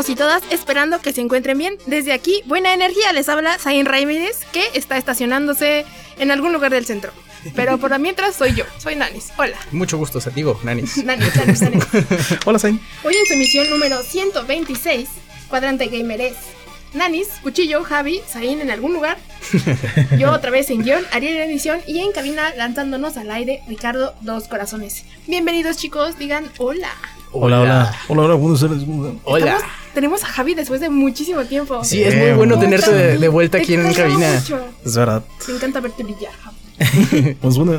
Todos y todas, esperando que se encuentren bien. Desde aquí, buena energía, les habla Zain Raimírez, que está estacionándose en algún lugar del centro. Pero por mientras soy yo, soy Nanis. Hola. Mucho gusto, Satigo, Nanis. Nanis, Nanis, Nanis. Hola, Zain. Hoy en su emisión número 126, Cuadrante Gamer es Nanis, Cuchillo, Javi, Zain en algún lugar. Yo otra vez en guion, Ariel en edición y en cabina lanzándonos al aire, Ricardo Dos Corazones. Bienvenidos chicos, digan hola. Hola, hola. Hola, hola, buenos días. Hola. Tenemos a Javi después de muchísimo tiempo. Sí, es muy bueno Puta, tenerte de, de vuelta aquí en cabina. mucho. Es verdad. Me encanta verte brillar, Javi. Pues bueno,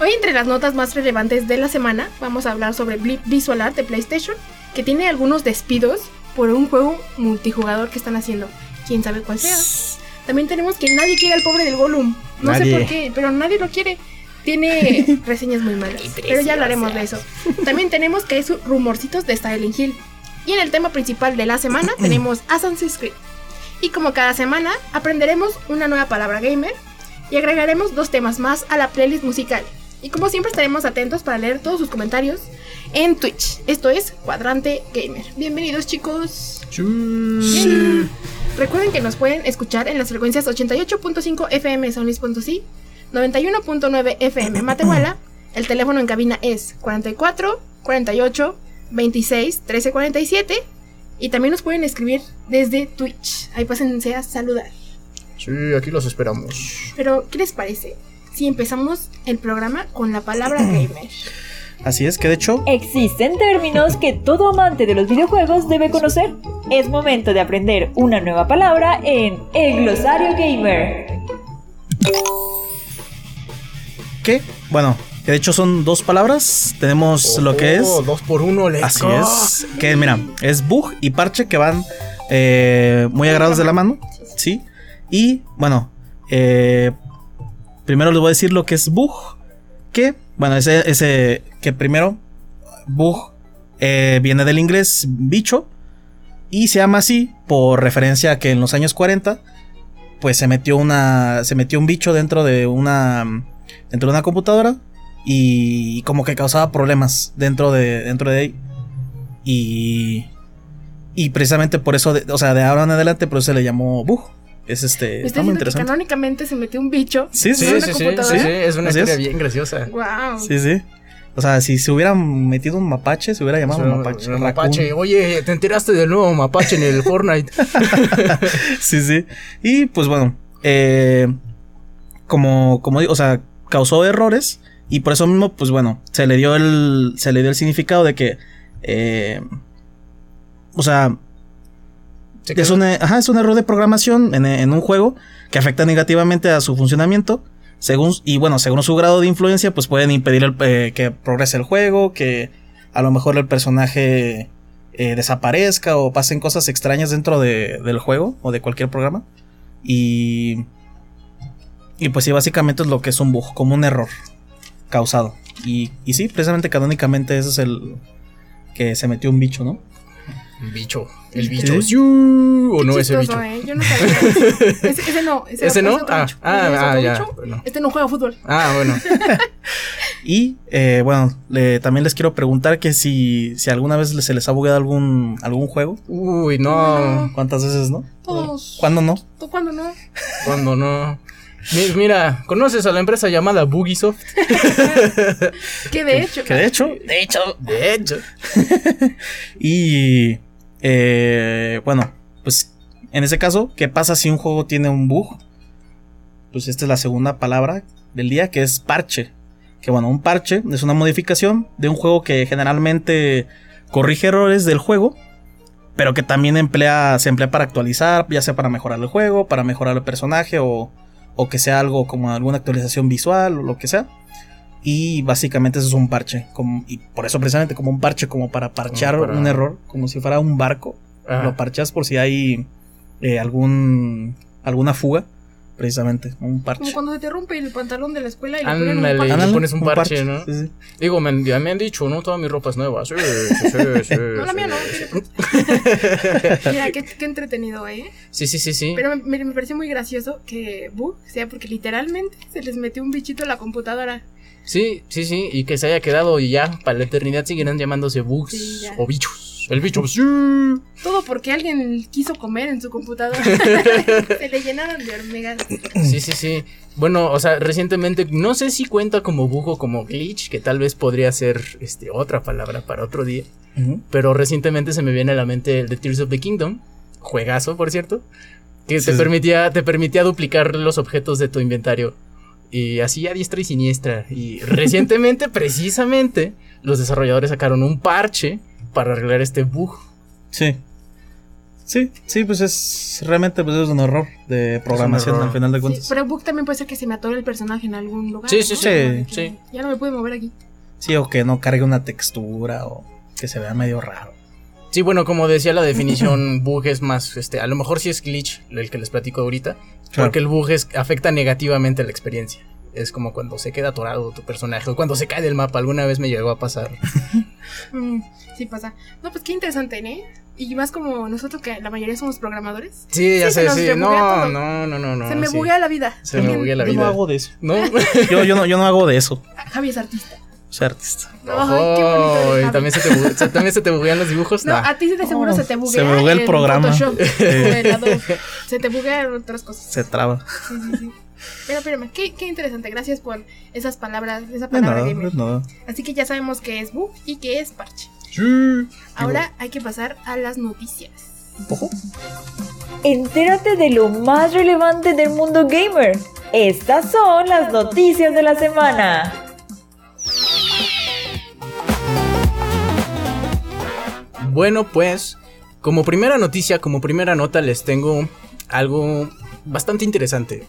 Hoy entre las notas más relevantes de la semana vamos a hablar sobre Blip Visual Art de PlayStation, que tiene algunos despidos por un juego multijugador que están haciendo. Quién sabe cuál sea. También tenemos que nadie quiere al pobre del Gollum. No sé Nadie. por qué, pero nadie lo quiere. Tiene reseñas muy malas, pero ya hablaremos de eso. También tenemos que hay rumorcitos de Silent Hill. Y en el tema principal de la semana tenemos Assassin's Creed. Y como cada semana aprenderemos una nueva palabra gamer y agregaremos dos temas más a la playlist musical. Y como siempre estaremos atentos para leer todos sus comentarios en Twitch. Esto es Cuadrante Gamer. Bienvenidos chicos. Bien. Recuerden que nos pueden escuchar en las frecuencias 88.5 FM San Luis Potosí, 91.9 FM Matehuala. El teléfono en cabina es 44 48 26 13 47 y también nos pueden escribir desde Twitch. Ahí pásense a saludar. Sí, aquí los esperamos. Pero, ¿qué les parece si empezamos el programa con la palabra gamer? Así es, que de hecho, Existen términos que todo amante de los videojuegos debe conocer. Es momento de aprender una nueva palabra en el glosario gamer. ¿qué? Bueno, que de hecho son dos palabras. Tenemos lo que es. Oh, dos por uno, let's Así go. es. Que mira, es bug y parche que van eh, muy agarrados de la mano. Sí. Y bueno, eh, primero les voy a decir lo que es bug. Que, bueno, ese, ese que primero, bug eh, viene del inglés bicho. Y se llama así por referencia a que en los años 40, pues se metió una. Se metió un bicho dentro de una. Dentro de una computadora. Y como que causaba problemas dentro de. dentro de ahí. Y. Y precisamente por eso, de- o sea, de ahora en adelante, por eso se le llamó bug. Es este. Me Está muy diciendo que interesante. canónicamente se metió un bicho. Sí, Sí, sí, ¿En sí, una sí, sí, es una historia es. bien graciosa. Wow. Sí, sí. O sea, si se hubieran metido un mapache, se hubiera llamado O sea, mapache. un mapache. Oye, ¿te enteraste del nuevo mapache en el Fortnite? sí, sí. Y pues bueno, eh, como, como digo, o sea, causó errores y por eso mismo, pues bueno, se le dio el, se le dio el significado de que, eh, o sea, Se es un, ajá, es un error de programación en, en un juego que afecta negativamente a su funcionamiento. Según, y bueno, según su grado de influencia, pues pueden impedir el, eh, que progrese el juego, que a lo mejor el personaje eh, desaparezca o pasen cosas extrañas dentro de- del juego o de cualquier programa. Y. Y pues sí, básicamente es lo que es un bug, como un error causado. Y, y sí, precisamente canónicamente ese es el. que se metió un bicho, ¿no? Un bicho. El bicho. Sí. Yu, ¿O no ese bicho? ¿eh? Yo no sabía. ese, ese no. Ese, ¿Ese no? es otro Ah, bicho. ah, es ah, otro ya, bicho. bueno. Este no juega fútbol. Ah, bueno. Y eh, bueno, le- también les quiero preguntar que si, si alguna vez se les ha bugueado algún, algún juego. Uy, no. ¿Cuántas veces no? Todos. ¿Cuándo no? ¿Tú cuándo no? ¿Cuándo no? Mi- Mira, ¿conoces a la empresa llamada Bugisoft? Que de hecho. Que de hecho, de hecho, De hecho. Y eh, bueno, pues en ese caso, ¿qué pasa si un juego tiene un bug? Pues esta es la segunda palabra del día, que es parche. Que bueno, un parche es una modificación de un juego que generalmente corrige errores del juego, pero que también emplea, se emplea para actualizar, ya sea para mejorar el juego, para mejorar el personaje o, o que sea algo como alguna actualización visual o lo que sea. Y básicamente eso es un parche. Como, y por eso precisamente como un parche, como para Como para- un error, como si fuera un barco. Ajá. Lo parchas por si hay eh, algún alguna fuga, precisamente, un parche. Como cuando se te rompe el pantalón de la escuela y le ponen un Ándale, parche. le Ándale, pones un parche, ¿no? Sí, sí. Digo, me, ya me han dicho, ¿no? Toda mi ropa es nueva. Sí, sí, sí, sí, No, la mía no. Mira, qué, qué entretenido, ¿eh? Sí, sí, sí, sí. Pero me, me pareció muy gracioso que bug sea porque literalmente se les metió un bichito a la computadora. Sí, sí, sí. Y que se haya quedado y ya para la eternidad seguirán llamándose bugs Sí, o bichos. El bicho, sí. Todo porque alguien quiso comer en su computadora. se le llenaron de hormigas. Sí, sí, sí. Bueno, o sea, recientemente, no sé si cuenta como bug o como glitch, que tal vez podría ser este, otra palabra para otro día. Pero recientemente se me viene a la mente el de Tears of the Kingdom, juegazo, por cierto, que Sí, te, sí. permitía, te permitía duplicar los objetos de tu inventario. Y así a diestra y siniestra. Y recientemente, precisamente, los desarrolladores sacaron un parche para arreglar este bug. Sí. Sí, sí, pues es realmente pues es un error de programación error. al final de Sí, cuentas. pero bug también puede ser que se me atore el personaje en algún lugar. Sí, sí, ¿no? sí. Ya no me pude mover aquí. Sí, o que no cargue una textura o que se vea medio raro. Sí, bueno, como decía la definición, bug es más, este, a lo mejor sí es glitch, el que les platico ahorita, Claro. porque el bug es, afecta negativamente la experiencia. Es como cuando se queda atorado tu personaje o cuando se cae del mapa. Alguna vez me llegó a pasar. Mm, sí pasa. No, pues qué interesante, ¿eh? Y más como nosotros que la mayoría somos programadores. Sí, ya Sí, se sé, sí. No, todo. no, no, no, no. se me sí. buguea la vida. Se me buguea la Yo vida. no hago de eso. ¿No? Yo, yo, no, yo no hago de eso. Javi es artista. Soy artista. Ay, qué bonito Ojo, eres, y Javi. también se, te bugue- se- también se te buguean los dibujos. No, Nah. a ti de seguro se te se buguea. me buguea el en programa. Photoshop, el se te buguean otras cosas. Se traba. Sí, sí, sí. Pero espérame, qué, qué interesante. Gracias por esas palabras, esa De palabra nada, gamer. nada. Así que ya sabemos qué es bug y qué es parche. Sí. Ahora hay que pasar a las noticias. Ojo. Entérate de lo más relevante del mundo gamer. Estas son las noticias de la semana. Bueno, pues, como primera noticia, como primera nota, les tengo algo bastante interesante.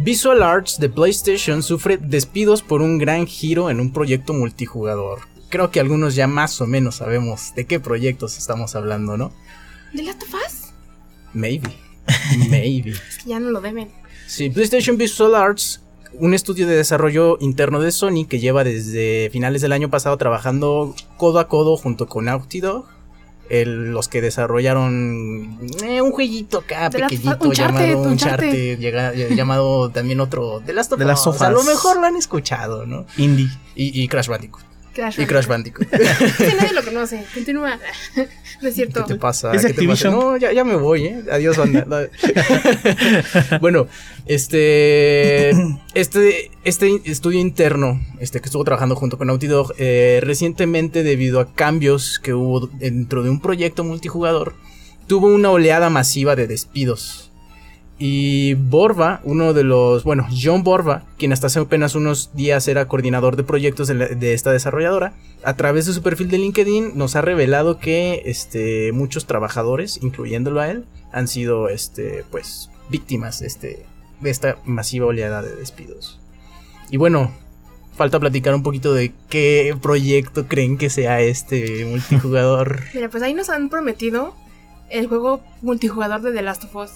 Visual Arts de PlayStation sufre despidos por un gran giro en un proyecto multijugador. Creo que algunos ya más o menos sabemos de qué proyectos estamos hablando, ¿no? ¿De Last of Us? Maybe. Maybe. Es que ya no lo deben. Sí, PlayStation Visual Arts, un estudio de desarrollo interno de Sony que lleva desde finales del año pasado trabajando codo a codo junto con Naughty Dog. El- los que desarrollaron eh, un jueguito acá pequeñito Uncharted, llamado Uncharted. Uncharted, llega- llamado también otro Last Us. of A lo mejor lo han escuchado, ¿no? Indie. Y, y Crash Bandicoot. Crash Y Crash Bandicoot. Sí, nadie lo conoce. Continúa. No es cierto. ¿Qué te pasa? Es ¿Qué te pasa? No, ya, ya me voy, ¿eh? Adiós, banda. No. bueno, este, este, este estudio interno, este que estuvo trabajando junto con Naughty Dog, eh, recientemente debido a cambios que hubo dentro de un proyecto multijugador, tuvo una oleada masiva de despidos. Y Borba, uno de los, bueno, John Borba, quien hasta hace apenas unos días era coordinador de proyectos de, la- de esta desarrolladora, a través de su perfil de LinkedIn nos ha revelado que este, muchos trabajadores, incluyéndolo a él, han sido este, pues, víctimas de, este, esta masiva oleada de despidos. Y bueno, falta platicar un poquito de qué proyecto creen que sea este multijugador. Mira, pues ahí nos han prometido el juego multijugador de The Last of Us.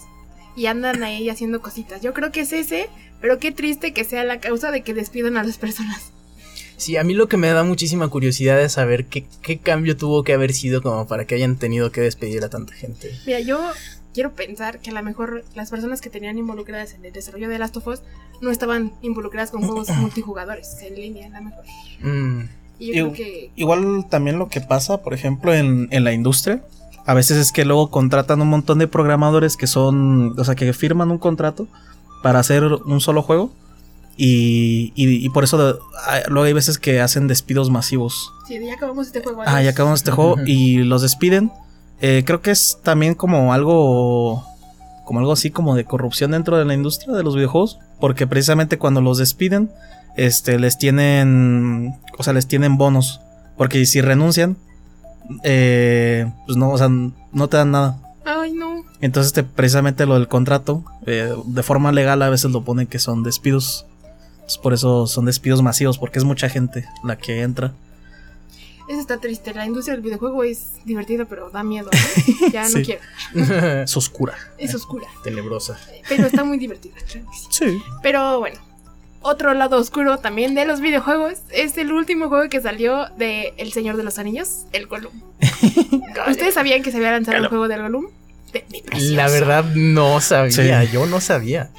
Y andan ahí haciendo cositas. Yo creo que es ese, pero qué triste que sea la causa de que despidan a las personas. Sí, a mí lo que me da muchísima curiosidad es saber qué, qué cambio tuvo que haber sido como para que hayan tenido que despedir a tanta gente. Mira, yo quiero pensar que a lo mejor las personas que tenían involucradas en el desarrollo de Last of Us no estaban involucradas con juegos multijugadores en línea, a lo mejor. Mm, Y yo creo que Igual también lo que pasa, por ejemplo, en, en la industria, a veces es que luego contratan un montón de programadores que son, o sea, que firman un contrato para hacer un solo juego. Y, y- y por eso de- hay- luego hay veces que hacen despidos masivos. sí, ya acabamos este juego. Ah, ya acabamos este juego y los despiden. Eh, creo que es también como algo, como algo así como de corrupción dentro de la industria de los videojuegos, porque precisamente cuando los despiden, este, les tienen, o sea, les tienen bonos, porque si renuncian, eh, pues no, o sea, no te dan nada. Ay, no. Entonces, este, precisamente lo del contrato, eh, de forma legal a veces lo ponen que son despidos. Entonces, por eso son despidos masivos, porque es mucha gente la que entra. Eso está triste. La industria del videojuego es divertida, pero da miedo. ¿no? Ya no Sí. quiero. Es oscura. Es oscura. Tenebrosa. Pero está muy divertida. claro sí. Sí. Pero bueno. Otro lado oscuro también de los videojuegos es el último juego que salió de El Señor de los Anillos, el Gollum. ¿Ustedes sabían que se había lanzado el juego del Gollum? De mi precioso. La verdad no sabía, Sí. yo no sabía.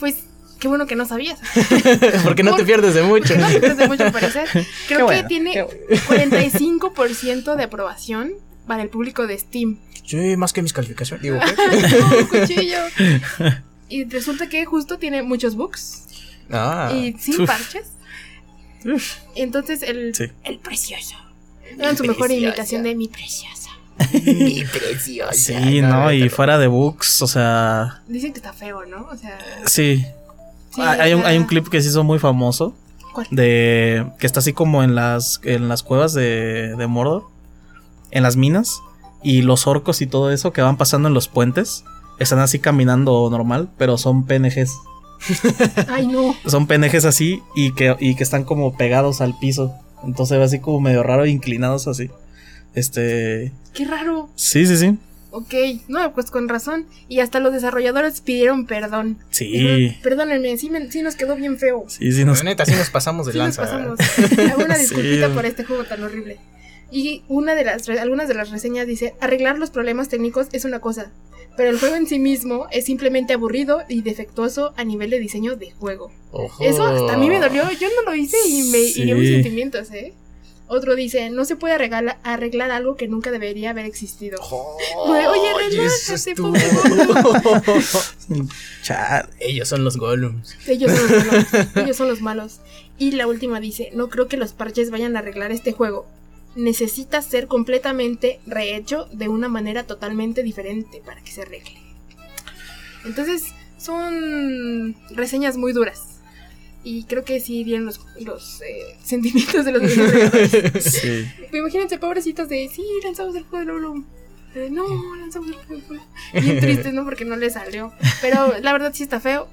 Pues qué bueno que no sabías. Porque no te pierdes de mucho. No te pierdes de mucho parecer. Creo que bueno, tiene qué 45% de aprobación para el público de Steam. Yo más que mis calificaciones. Digo, cuchillo. Y resulta que justo tiene muchos bugs Ah. y sin Uf. parches. Entonces el, Sí. el precioso. Era su mejor imitación de mi preciosa. Mi preciosa. Sí, no, y fuera de bugs, o sea, Dicen que está feo, ¿no? O sea, sí. Sí, Ah, hay, un, hay un clip que se hizo muy famoso ¿Cuál? de que está así como en las en las cuevas de, de Mordor, en las minas y los orcos y todo eso que van pasando en los puentes están así caminando normal, pero son PNGs. Ay, no. Son PNGs así y que, y que están como pegados al piso. Entonces ve así como medio raro, inclinados así. Este. Qué raro. Sí, sí, sí. Ok, no, pues con razón. Y hasta los desarrolladores pidieron perdón. Sí. Dijeron, Perdónenme, sí, me- sí nos quedó bien feo. Sí, sí, nos. La neta, sí nos pasamos de Sí nos lanza. pasamos. Hago una Sí. disculpita por este juego tan horrible. Y una de las re- algunas de las reseñas dice, arreglar los problemas técnicos es una cosa, pero el juego en sí mismo es simplemente aburrido y defectuoso a nivel de diseño de juego. Ojo. Eso hasta a mí me dolió, yo no lo hice y me Sí. hirió mis sentimientos, ¿eh? Otro dice, no se puede arreglar, arreglar algo que nunca debería haber existido. Güey, Oye, relájate, Chale. Ellos son los Gollums. Ellos son los malos. Ellos son los malos. Y la última dice, no creo que los parches vayan a arreglar este juego. Necesita ser completamente rehecho de una manera totalmente diferente para que se arregle. Entonces, son reseñas muy duras. Y creo que sí dieron los, los eh, sentimientos de los. Sí. Imagínense, pobrecitos de, sí, lanzamos el juego de Lolo. Eh, no, lanzamos el juego. Bien tristes, ¿no? Porque no le salió. Pero la verdad sí está feo.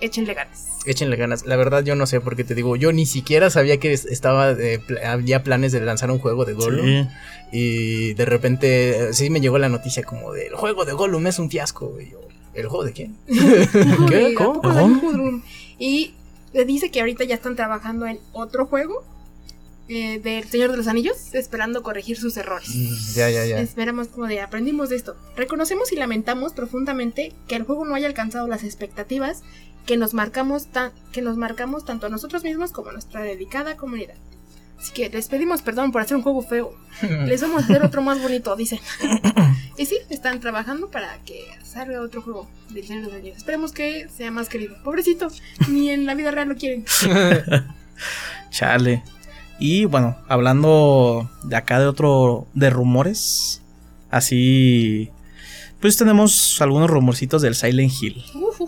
Échenle ganas. Échenle ganas. La verdad, yo no sé por qué te digo. Yo ni siquiera sabía que es- estaba eh, pl- había planes de lanzar un juego de Gollum. Sí. Y de repente, eh, sí me llegó la noticia como de: el juego de Gollum es un fiasco. Y yo, ¿el juego de quién? ¿Qué? ¿Qué? ¿Cómo? Y dice que ahorita ya están trabajando en otro juego eh, del Señor de los Anillos, esperando corregir sus errores. Mm, Ya, ya, ya. Esperamos como de aprendimos de esto. Reconocemos y lamentamos profundamente que el juego no haya alcanzado las expectativas que nos marcamos tan, que nos marcamos tanto a nosotros mismos como a nuestra dedicada comunidad. Así que les pedimos perdón por hacer un juego feo. Les vamos a hacer otro más bonito, dicen. y sí, están trabajando para que salga otro juego del Señor de los Anillos. Esperemos que sea más querido. Pobrecito, ni en la vida real lo quieren. Chale. Y bueno, hablando de acá de otro. de rumores. Así. Pues tenemos algunos rumorcitos del Silent Hill. Uf.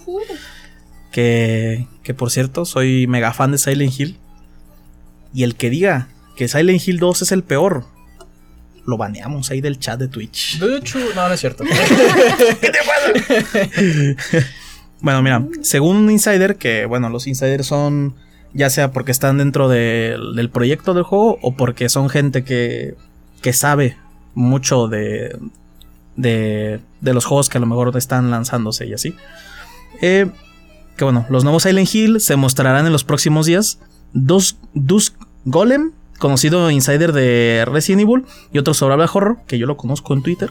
Que. Que por cierto, soy mega fan de Silent Hill. Y el que diga que Silent Hill 2 es el peor. Lo baneamos ahí del chat de Twitch. De hecho, no, no es cierto. Bueno, mira, según un insider, que bueno, los insiders son ya sea porque están dentro de- del proyecto del juego o porque son gente que, que sabe mucho de, de, de los juegos que a lo mejor están lanzándose y así. Eh, que bueno, los nuevos Silent Hill se mostrarán en los próximos días. Dos, Dusk Golem, conocido insider de Resident Evil, y otro Survival Horror, que yo lo conozco en Twitter.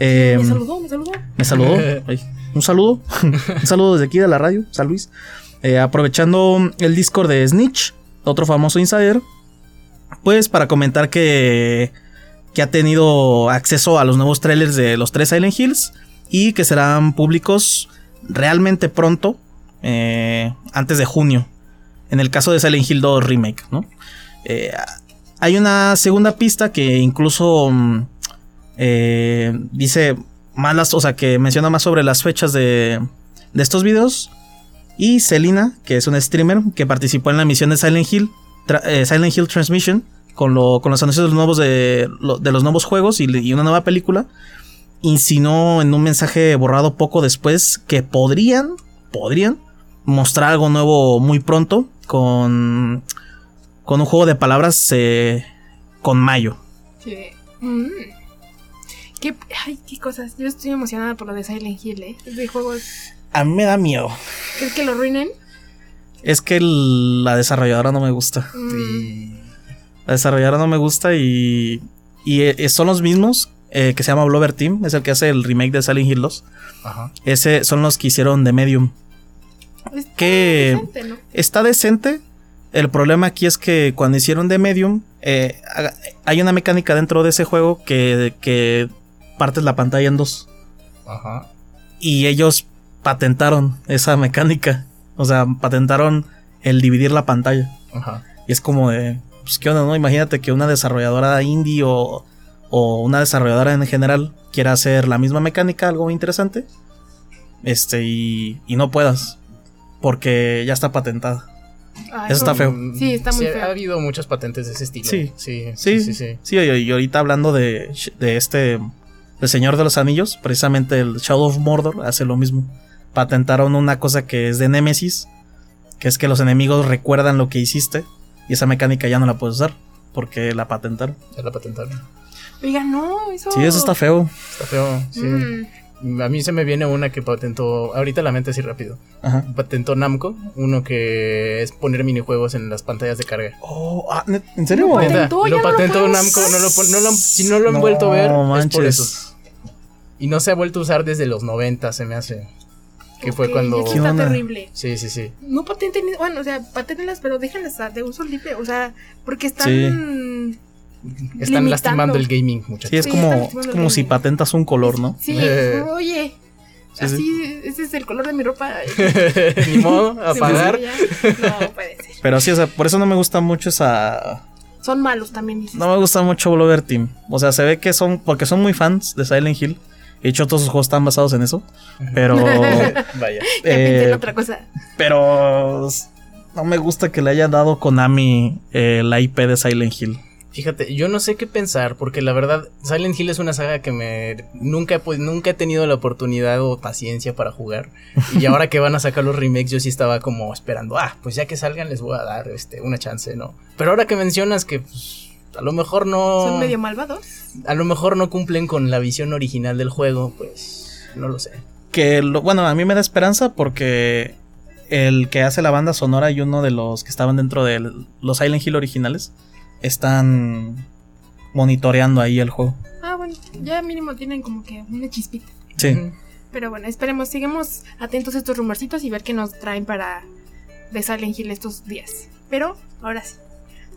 Eh, Me saludó, me saludó. me saludó. Ay, un saludo. un saludo desde aquí de la radio, San Luis. Eh, aprovechando el Discord de Snitch, otro famoso insider. Pues para comentar que, que ha tenido acceso a los nuevos trailers de los tres Silent Hills. Y que serán públicos realmente pronto. eh, antes de junio. En el caso de Silent Hill 2 Remake, ¿no? Eh, hay una segunda pista que incluso mm, eh, dice más las, o sea, que menciona más sobre las fechas de, de estos videos. Y Selina, que es una streamer que participó en la misión de Silent Hill, eh, Silent Hill Transmission, con, lo, con los anuncios de los nuevos, de, de los nuevos juegos y, y una nueva película, insinuó en un mensaje borrado poco después que podrían, podrían mostrar algo nuevo muy pronto con, con un juego de palabras eh, con mayo. Sí. Mm. ¿Qué, ay, qué cosas. Yo estoy emocionada por lo de Silent Hill, ¿eh? Es de juegos. A mí me da miedo. ¿Crees que lo arruinen? Es que el- la desarrolladora no me gusta. Mm. La desarrolladora no me gusta y, y eh, son los mismos eh, que se llama Blover Team, es el que hace el remake de Silent Hill 2. Ajá. Ese son los que hicieron The Medium. Está Que decente, ¿no? está decente. El problema aquí es que cuando hicieron The Medium, eh, hay una mecánica dentro de ese juego que, que partes la pantalla en dos. Ajá. Y ellos patentaron esa mecánica. O sea, patentaron el dividir la pantalla. Ajá. Y es como de, pues qué onda, ¿no? Imagínate que una desarrolladora indie o, o una desarrolladora en general quiera hacer la misma mecánica, algo interesante. Este, y, y no puedas. Porque ya está patentada. Ay, Eso está feo. Sí, está muy Ha feo. habido muchas patentes de ese estilo. Sí. Sí, Sí, sí, sí. sí. Sí, y, y ahorita hablando de, de este, El Señor de los Anillos, precisamente el Shadow of Mordor hace lo mismo. Patentaron una cosa que es de Nemesis, que es que los enemigos recuerdan lo que hiciste, y esa mecánica ya no la puedes usar, porque la patentaron. Ya la patentaron. Oiga, no, eso. Sí, eso está feo. Está feo. Sí. Mm. A mí se me viene una que patentó. Ahorita la mente así rápido. Ajá. Patentó Namco. Uno que es poner minijuegos en las pantallas de carga. Oh, ah, ¿net- ¿en serio? Lo patentó, lo patentó Namco. No lo, pon- no lo- si no lo han No vuelto a ver, es por eso. Y no se ha vuelto a usar desde los 90, se me hace. Que fue cuando. eso ¿Qué está terrible. Sí, sí, sí. No patenten, bueno, o sea, patentenlas, pero déjenlas de uso libre, o sea, porque están. Están Limitando. lastimando el gaming, muchachos. Sí, es Sí, como, es como si patentas un color, ¿no? Sí, Eh. oye, Sí, así, ese es el color de mi ropa. Ni modo, a pagar. No puede ser. Pero sí, o sea, por eso no me gusta mucho esa... Son malos también, dices. No me gusta mucho Blover Team. O sea, se ve que son... Porque son muy fans de Silent Hill. De hecho, todos sus juegos están basados en eso. Pero... Vaya. ya pensé en eh, otra cosa. pero... No me gusta que le haya dado Konami eh, la IP de Silent Hill. Fíjate, yo no sé qué pensar, porque la verdad, Silent Hill es una saga que me nunca he, pod- nunca he tenido la oportunidad o paciencia para jugar. Y ahora que van a sacar los remakes, yo sí estaba como esperando, ah, pues ya que salgan les voy a dar este una chance, ¿no? Pero ahora que mencionas que pues, a lo mejor no. Son medio malvados. A lo mejor no cumplen con la visión original del juego, pues. No lo sé. Que, lo- bueno, a mí me da esperanza porque el que hace la banda sonora y uno de los que estaban dentro de los Silent Hill originales están monitoreando ahí el juego. Ah, bueno, ya mínimo tienen como que una chispita. Sí. Pero bueno, esperemos, sigamos atentos a estos rumorcitos y ver qué nos traen para de Silent Hill estos días. Pero ahora sí,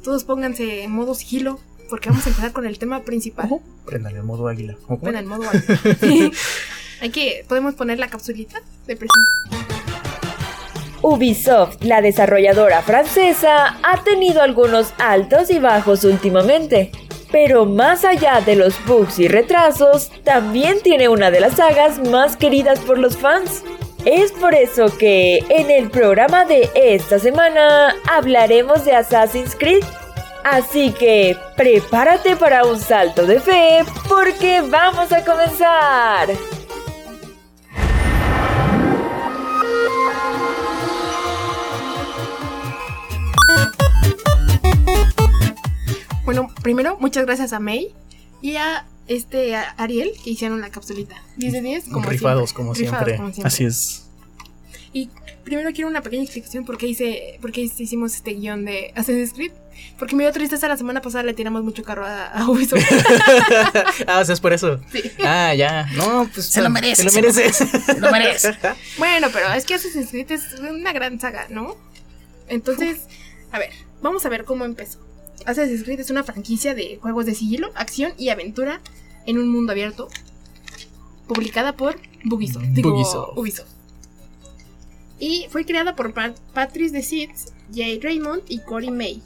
todos pónganse en modo sigilo porque vamos a empezar con el tema principal. Prendan el modo águila. Bueno, en modo. Sí. Hay que, podemos poner la capsulita de presentación. Ubisoft, la desarrolladora francesa, ha tenido algunos altos y bajos últimamente. Pero más allá de los bugs y retrasos, también tiene una de las sagas más queridas por los fans. Es por eso que en el programa de esta semana hablaremos de Assassin's Creed. Así que prepárate para un salto de fe porque vamos a comenzar. Bueno, primero, muchas gracias a May y a este a Ariel que hicieron la capsulita. 10 de 10, como Rifados, siempre. como Rifados, siempre. como siempre. Así es. Y primero quiero una pequeña explicación por qué, hice, por qué hicimos este guion de Assassin's Creed. Porque me dio tristeza la semana pasada, le tiramos mucho carro a, a Ubisoft. ah, o sea, es por eso. Sí. Ah, ya. No, pues. Se lo merece, Se lo se lo mereces. Se lo merece. Bueno, pero es que Assassin's Creed es una gran saga, ¿no? Entonces, a ver, vamos a ver cómo empezó. Assassin's Creed es una franquicia de juegos de sigilo, acción y aventura en un mundo abierto, publicada por Bugisoft. Digo, Bugisoft. Ubisoft. Y fue creada por Pat- Patrice DeSids, Jay Raymond y Cory May.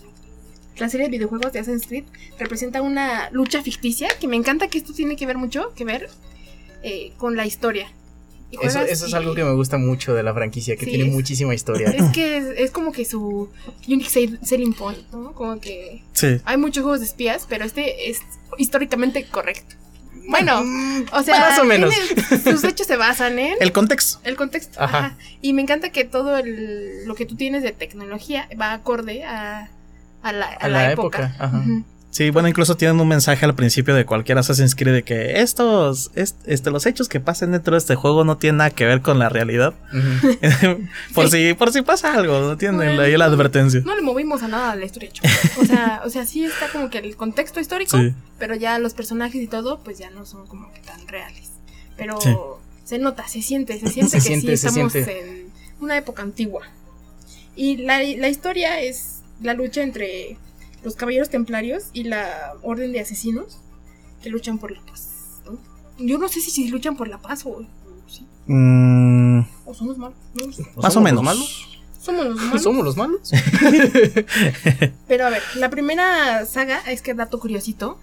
La serie de videojuegos de Assassin's Creed representa una lucha ficticia que me encanta que esto tiene que ver mucho que ver eh, con la historia. Eso, eso es y- algo que me gusta mucho de la franquicia, que Sí, tiene es- muchísima historia. es que es, es como que su unique sell- selling point, ¿no? Como que Sí. hay muchos juegos de espías, pero este es históricamente correcto. Bueno, Mm, o sea, más o menos. tiene- sus hechos se basan en El contexto. el contexto. Ajá. Ajá. Y me encanta que todo el- lo que tú tienes de tecnología va acorde a, a la, a A la la época. época, ajá. Sí, bueno, incluso tienen un mensaje al principio de cualquier Assassin's Creed de que estos, este, los hechos que pasen dentro de este juego no tienen nada que ver con la realidad. por si, por si pasa algo, no tienen ahí la advertencia. No le movimos a nada de la historia. O sea, o sea, sí está como que el contexto histórico, pero ya los personajes y todo, pues ya no son como que tan reales. Pero se nota, se siente, se siente que sí estamos en una época antigua. Y la, la historia es la lucha entre los caballeros templarios y la orden de asesinos que luchan por la paz. Yo no sé si, luchan por la paz o, sí. Mm. o somos malos. Más o menos. Malos? Somos los malos. Somos los malos. Pero a ver, la primera saga, es que dato curiosito,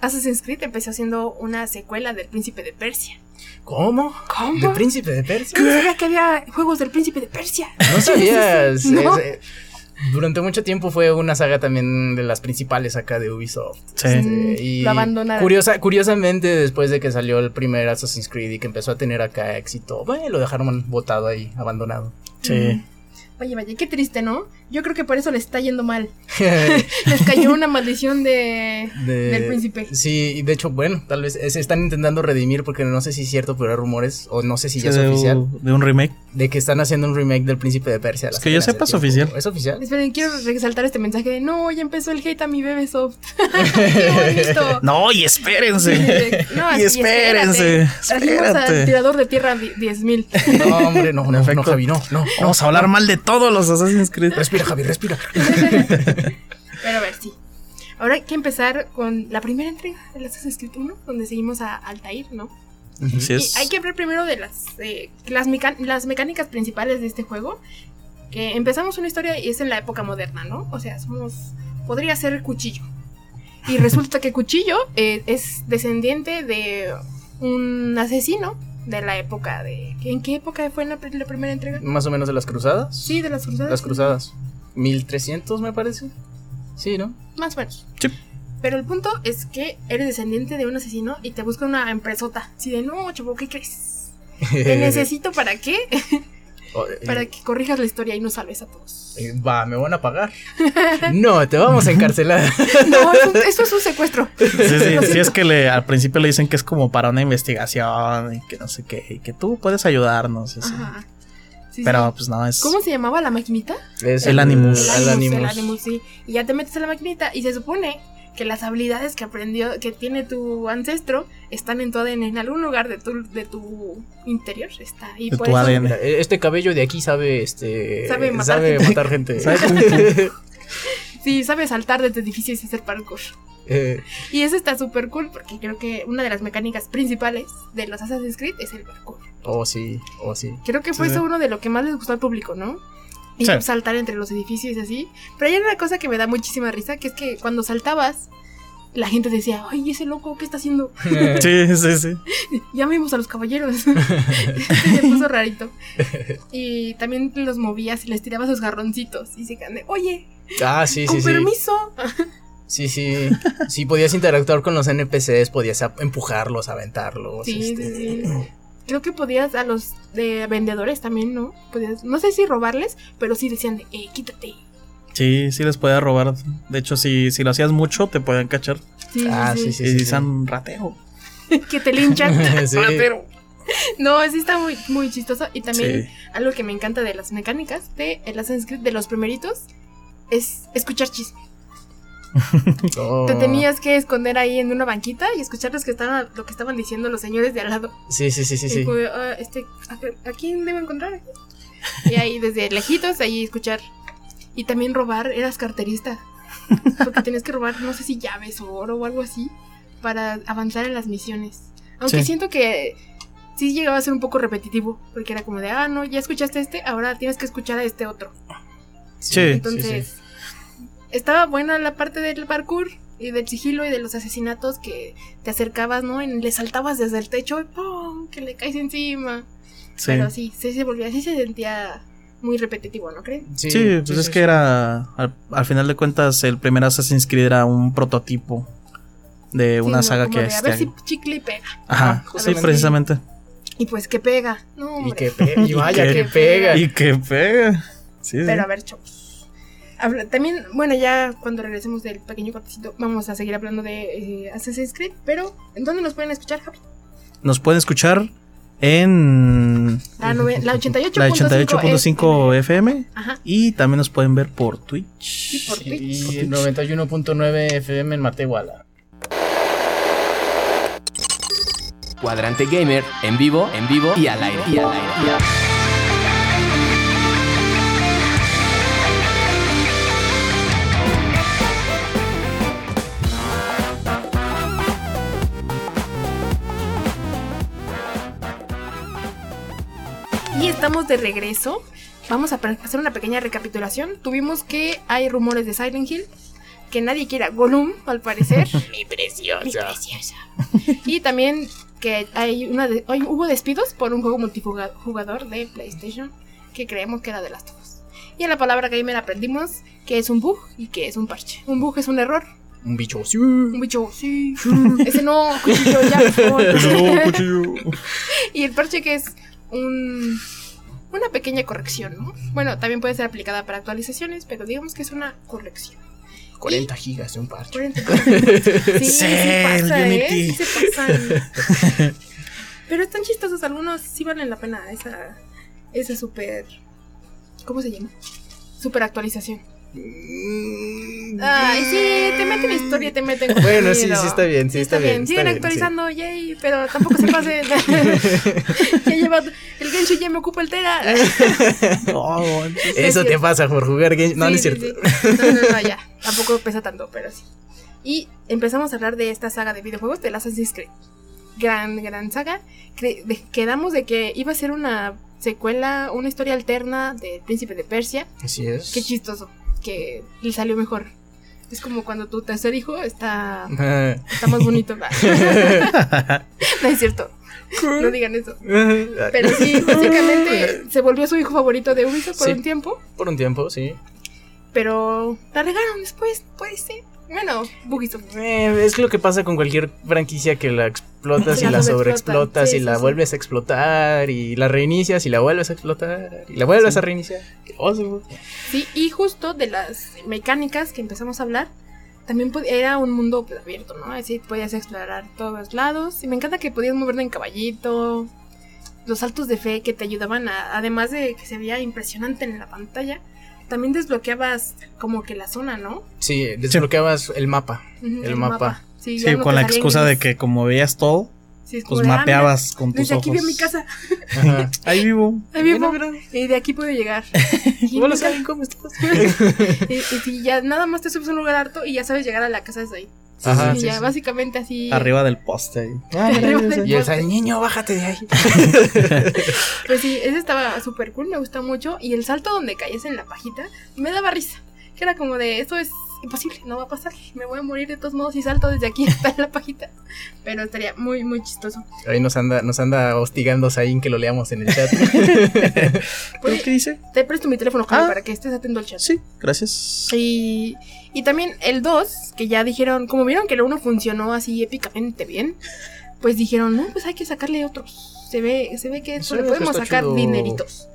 Assassin's Creed empezó haciendo una secuela del Príncipe de Persia. ¿Cómo? ¿Cómo? ¿Del Príncipe de Persia? No sabía que había juegos del Príncipe de Persia. No sabías. Durante mucho tiempo fue una saga también de las principales acá de Ubisoft. Sí. Este, y lo abandonaron. Curiosa, curiosamente, después de que salió el primer Assassin's Creed y que empezó a tener acá éxito, bueno, lo dejaron botado ahí, abandonado. Sí. Vaya, vaya, qué triste, ¿no? Yo creo que por eso les está yendo mal. les cayó una maldición de, del príncipe. Sí, y de hecho, bueno, tal vez se están intentando redimir porque no sé si es cierto, pero hay rumores, o no sé si ya es oficial. De un remake. De que están haciendo un remake del príncipe de Persia. Es que yo sepa, es oficial. ¿Es oficial? Esperen, quiero resaltar este mensaje de no, ya empezó el hate a mi bebé soft. no, y espérense. no, y espérense. Al tirador de tierra 10.000. No, hombre, no, no, no, Javi, no, no. Vamos a hablar mal de todos los Assassin's Creed. Respira, Javi, respira. Pero a ver, sí. Ahora hay que empezar con la primera entrega de Assassin's Creed 1, donde seguimos a Altair, ¿no? Sí es. Hay que hablar primero de las, eh, las, las mecánicas principales de este juego. Que empezamos una historia y es en la época moderna, ¿no? O sea, somos. Podría ser Cuchillo. Y resulta que Cuchillo eh, es descendiente de un asesino de la época de... ¿En qué época fue la, la, primera entrega? Más o menos de las cruzadas. Sí, de las cruzadas. Las cruzadas. 1300 me parece. Sí, ¿no? Más o menos. Sí. Pero el punto es que eres descendiente de un asesino y te busca una empresota. Así de, no, chavo, ¿qué crees? Te necesito para qué? para eh, que corrijas la historia y no salves a todos. Eh, va, me van a pagar. no, te vamos a encarcelar. no, eso es un secuestro. Sí, sí, sí, es que le, al principio le dicen que es como para una investigación y que no sé qué, y que tú puedes ayudarnos. Ajá. Pero pues no, es. ¿Cómo se llamaba la maquinita? Es el, Animus. El Animus, el Animus, sí. Y ya te metes a la maquinita y se supone que las habilidades que aprendió, que tiene tu ancestro, están en tu ADN, en algún lugar de tu, de tu interior. Está. Y por eso, Este cabello de aquí sabe, este. Sabe matar gente. Sabe matar gente. sí, sabe saltar desde edificios y hacer parkour. Eh. Y eso está súper cool porque creo que una de las mecánicas principales de los Assassin's Creed es el parkour. Oh, sí, oh, sí. Creo que fue eso uno de lo que más les gustó al público, ¿no? Y saltar entre los edificios y así. Pero hay una cosa que me da muchísima risa, que es que cuando saltabas, la gente decía, ay, ese loco, ¿qué está haciendo? sí, sí, sí. ya vimos a los caballeros. se puso rarito. Y también los movías y les tirabas sus garroncitos. Y se quedan de, oye, ah, sí, con sí, permiso. Sí, sí. Sí, podías interactuar con los NPCs, podías empujarlos, aventarlos. Sí, sí, este, sí. Creo que podías a los de vendedores también, ¿no? Podías, no sé si robarles, pero sí decían de, eh, quítate. Sí, sí les podía robar. De hecho, si, si lo hacías mucho, te podían cachar. Sí, ah, sí, sí. y dicen ratero. que te linchan. ratero. No, sí está muy, muy chistoso. Y también algo que me encanta de las mecánicas de el Assassin's Creed de los primeritos es escuchar chisme. Oh. Te tenías que esconder ahí en una banquita y escuchar que estaban, lo que estaban diciendo los señores de al lado. Sí, sí, sí, sí. sí. Ah, este, ¿a, quién debo encontrar? Y ahí desde lejitos, ahí escuchar. Y también robar, eras carterista. Porque tenías que robar, no sé si llaves o oro o algo así, para avanzar en las misiones. Aunque siento que sí llegaba a ser un poco repetitivo, porque era como de, ah, no, ya escuchaste este, ahora tienes que escuchar a este otro. Sí. Entonces, estaba buena la parte del parkour y del sigilo y de los asesinatos que te acercabas, ¿no? Y le saltabas desde el techo y ¡pum! que le caes encima. Sí. Pero sí, sí se volvía, así se sentía muy repetitivo, ¿no creen? Sí, pues es que era, al, final de cuentas, el primer Assassin's Creed era un prototipo de una saga que... a ver si chicle y pega. Ajá, sí, precisamente. Y pues que pega. y que pega. Y vaya que, pega. Y que pega. Sí, Pero a ver, chavos también, bueno, ya cuando regresemos del pequeño cortecito, vamos a seguir hablando de eh, Assassin's Creed. Pero, ¿en dónde nos pueden escuchar, Javi? Nos pueden escuchar en La, nove- la 88.5. la 88.5 FM Ajá. y también nos pueden ver por Twitch. Sí, por Twitch. Y 91.9 FM en Matehuala. Cuadrante Gamer, en vivo, en vivo y al aire. Y al aire. y al aire. Estamos de regreso. Vamos a hacer una pequeña recapitulación. Tuvimos que hay rumores de Silent Hill. Que nadie quiera Gollum, al parecer. Mi preciosa. Mi preciosa. y también que hay una de- hoy hubo despidos por un juego multijugador de PlayStation. Que creemos que era de Last of Us. Y en la palabra gamer aprendimos que es un bug y que es un parche. Un bug es un error. Un bicho. sí. Un bicho, sí. Ese no, cuchillo, ya, por favor. Y el parche que es un, una pequeña corrección, ¿no? Bueno, también puede ser aplicada para actualizaciones, pero digamos que es una corrección. 40 gigas de un parche. 40. Sí, sí, Sí, pasa, el ¿eh? Se pasan. Pero están chistosos, algunos sí valen la pena esa, esa super... ¿Cómo se llama? Super actualización. Ay, sí, te meten historia, te meten Bueno, sí, sí está bien, sí, está bien, Siguen actualizando, yay, pero tampoco se pase. ya lleva el Genshin ya me ocupa el Tera. Eso te pasa por jugar games. No, no es Sí, sí, cierto. sí. No, no, no, ya. Tampoco pesa tanto, pero sí. Y empezamos a hablar de esta saga de videojuegos de Assassin's Creed. Gran, gran saga. De- quedamos de que iba a ser una secuela, una historia alterna del Príncipe de Persia. Así es. Qué chistoso. Que le salió mejor. Es como cuando tu tercer hijo está, está más bonito. no es cierto. No digan eso. Pero sí, básicamente se volvió su hijo favorito de Ubisoft por Sí. un tiempo. Por un tiempo, sí. Pero la regaron después, puede ser. Bueno, Ubisoft. Eh, es lo que pasa con cualquier franquicia que la explotas y La sobreexplotas Sí, y sí, la sí. vuelves a explotar y la reinicias y la vuelves a explotar y la vuelves a reiniciar. Oso. Sí, y justo de las mecánicas que empezamos a hablar, también era un mundo pues, abierto, ¿no? Decir, podías explorar todos lados. Y me encanta que podías moverte en caballito. Los saltos de fe que te ayudaban a, además de que se veía impresionante en la pantalla, también desbloqueabas como que la zona, ¿no? Sí, desbloqueabas el mapa. El mapa. Sí, Sí, con la excusa de que como veías todo, Sí, pues de, ah, mapeabas con tus Desde aquí ojos. veo mi casa. Ajá. Ahí vivo. Ahí vivo. Mira. Y de aquí puedo llegar. Y ¿cómo estás? y, y si ya nada más te subes a un lugar harto y ya sabes llegar a la casa desde ahí. Ajá, y sí, ya sí. básicamente así. Arriba del poste. ahí. Arriba del Y el poste. Niño, bájate de ahí. Pues sí, ese estaba súper cool, me gustó mucho. Y el salto donde caías en la pajita me daba risa. Que era como de, esto es imposible, no va a pasar. Me voy a morir de todos modos y salto desde aquí hasta la pajita. Pero estaría muy, muy chistoso. Ahí nos anda, nos anda hostigando Zain que lo leamos en el chat. Pues, ¿Qué dice? te presto mi teléfono, Javi, Ah. para que estés atento al chat. Sí, gracias. Y, y también el 2, que ya dijeron, como vieron que el 1 funcionó así épicamente bien, pues dijeron, no, pues hay que sacarle otros. Se ve, se ve que esto Sí, le podemos sacar chido. dineritos.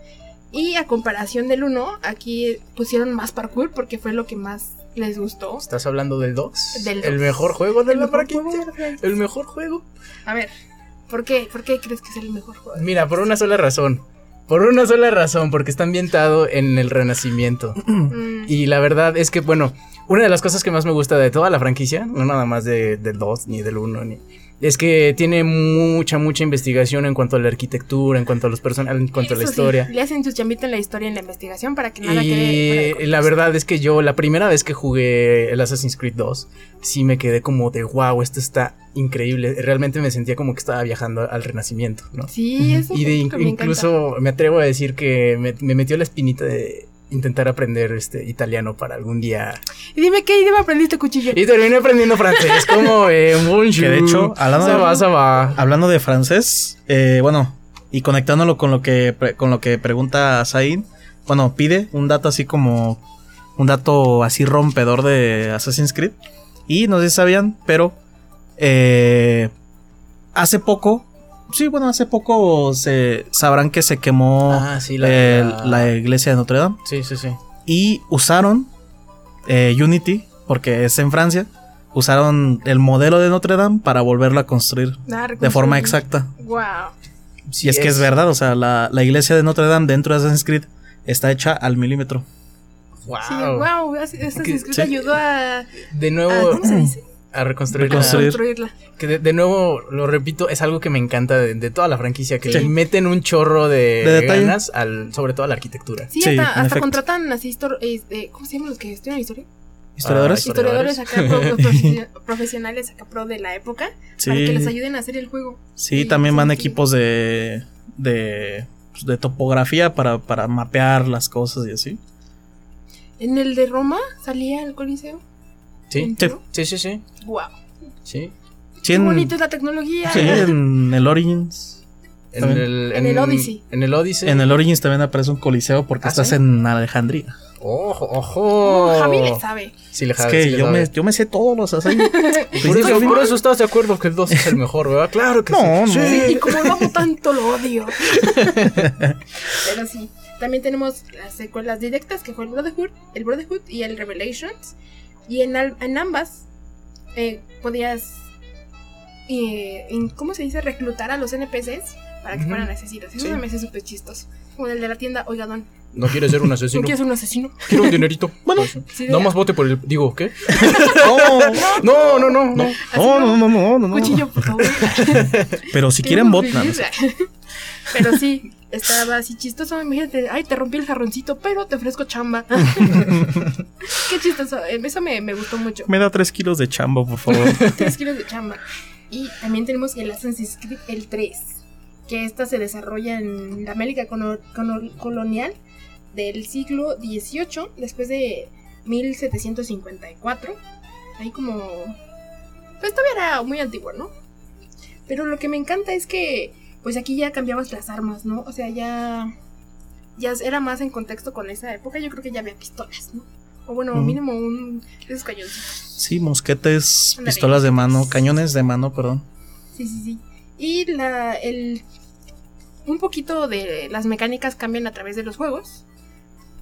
Y a comparación del 1, aquí pusieron más parkour porque fue lo que más les gustó. ¿Estás hablando del 2? Del El dos. mejor juego de El la mejor franquicia. juego de la franquicia. El mejor juego. A ver, ¿por qué? ¿Por qué crees que es el mejor juego? Mira, por una sola razón. Por una sola razón, porque está ambientado en el Renacimiento. Mm, Y la verdad es que, bueno, una de las cosas que más me gusta de toda la franquicia, no nada más de, del 2 ni del 1, ni, es que tiene mucha, mucha investigación en cuanto a la arquitectura, en cuanto a los personajes, en cuanto a la eso sí, historia. le hacen sus chambitas en la historia, en la investigación, para que nada quede. Y la verdad es que yo, la primera vez que jugué el Assassin's Creed 2, sí me quedé como de wow, esto está increíble. Realmente me sentía como que estaba viajando al Renacimiento, ¿no? Sí, eso Y de me incluso me atrevo a decir que me, me metió la espinita de intentar aprender este italiano para algún día. Y dime qué idioma aprendiste, cuchillo. Y terminé aprendiendo francés, como eh, bonjour. Que de hecho, hablando de- ça va, ça va. Hablando de francés, eh, bueno, y conectándolo con lo que con lo que pregunta Zain, bueno, pide un dato así como un dato así rompedor de Assassin's Creed. Y no sé si sabían, pero eh, hace poco, sí, bueno, hace poco se sabrán que se quemó Ah, sí, la- eh, la- la iglesia de Notre Dame Sí, sí, sí. y usaron eh, Unity, porque es en Francia, usaron el modelo de Notre Dame para volverlo a construir Ah, de forma exacta. Wow. Sí y es, que es verdad, o sea, la, la iglesia de Notre Dame dentro de Assassin's Creed está hecha al milímetro. Wow. Sí, wow. Escrita sí. ayudó a, De a- nuevo, ¿Cómo se dice? A reconstruir. Reconstruir. Construirla. Que de, de nuevo, lo repito, es algo que me encanta de, de toda la franquicia, que Sí. le meten un chorro de, De ganas, al, sobre todo a la arquitectura. Sí, Sí, hasta, hasta contratan así, histor- este, ¿cómo se llaman los que estudian historia? ¿Historiadores? Ah, Historiadores acá, pro- los profe- profesionales acá pro de la época, Sí. para que les ayuden a hacer el juego. Sí, también van equipos de, de, pues, de topografía para, para mapear las cosas y así. En el de Roma salía el Coliseo. Sí, sí, sí, sí. Wow. sí. Qué en, bonito es la tecnología. sí, en el Origins. En el, En el Odyssey. En el Odyssey. En el Origins también aparece un coliseo porque ¿Ah, estás sí? en Alejandría. Ojo, ojo. Oh, Javi le sabe. Sí, le Es sabe, que sí le yo, sabe. me, yo me sé todos los Assassin's. Por eso, por eso estás de acuerdo que el 2 es el mejor, ¿verdad? Claro que No, sí. no. Sí. Y como lo amo tanto, lo odio. Pero sí. También tenemos las secuelas directas, que fue el Brotherhood, el Brotherhood y el Revelations. Y en, al- en ambas eh, podías, eh, en- ¿cómo se dice? Reclutar a los NPCs para que Ujú. fueran asesinos. Eso Sí. me hace súper chistoso. Como el de la tienda, oiga, don, No quieres ser un ¿no asesino. quieres un asesino? Quiero un dinerito. Bueno, Sí, de- nada más vote por el. Digo, ¿qué? No, No, no, no, no. así no, no, no, no, no, no. Cuchillo, por favor. Pero si quieren bot, Pero sí, estaba así chistoso. Imagínate, ay, te rompí el jarroncito, pero te ofrezco chamba. Qué chistoso. eh, Eso me, me gustó mucho. me da tres kilos de chamba, por favor. Tres kilos de chamba. Y también tenemos el Assassin's Creed, el 3. Que esta se desarrolla en la América colonial del siglo XVIII, después de 1754. Ahí como. Pues todavía era muy antiguo, ¿no? Pero lo que me encanta es que, pues aquí ya cambiabas las armas, ¿no? O sea, ya. Ya era más en contexto con esa época. Yo creo que ya había pistolas, ¿no? O bueno, mínimo un. esos cañoncitos. Sí, mosquetes, pistolas de mano, cañones de mano, perdón. Sí, sí, sí. Y la, el, un poquito de las mecánicas cambian a través de los juegos.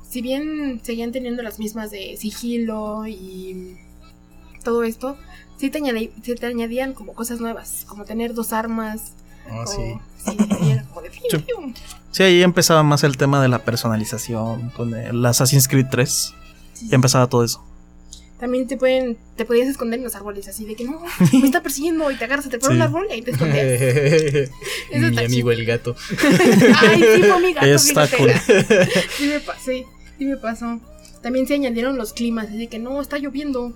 Si bien seguían teniendo las mismas de sigilo y todo esto, sí te, añadi- sí te añadían como cosas nuevas, como tener dos armas. Ah, o- sí. sí, y era como de fiu, Sí. Sí, ahí empezaba más el tema de la personalización, con el Assassin's Creed 3. Sí. Ya empezaba todo eso. También te pueden, te podías esconder en los árboles así de que no, me está persiguiendo y te agarras, te Sí. un árbol y ahí te escondes. Eso Mi está amigo el gato. Ay, sí, fue mi gato, Está. Sí me pasé, sí me pasó. También se añadieron los climas, así que no, está lloviendo.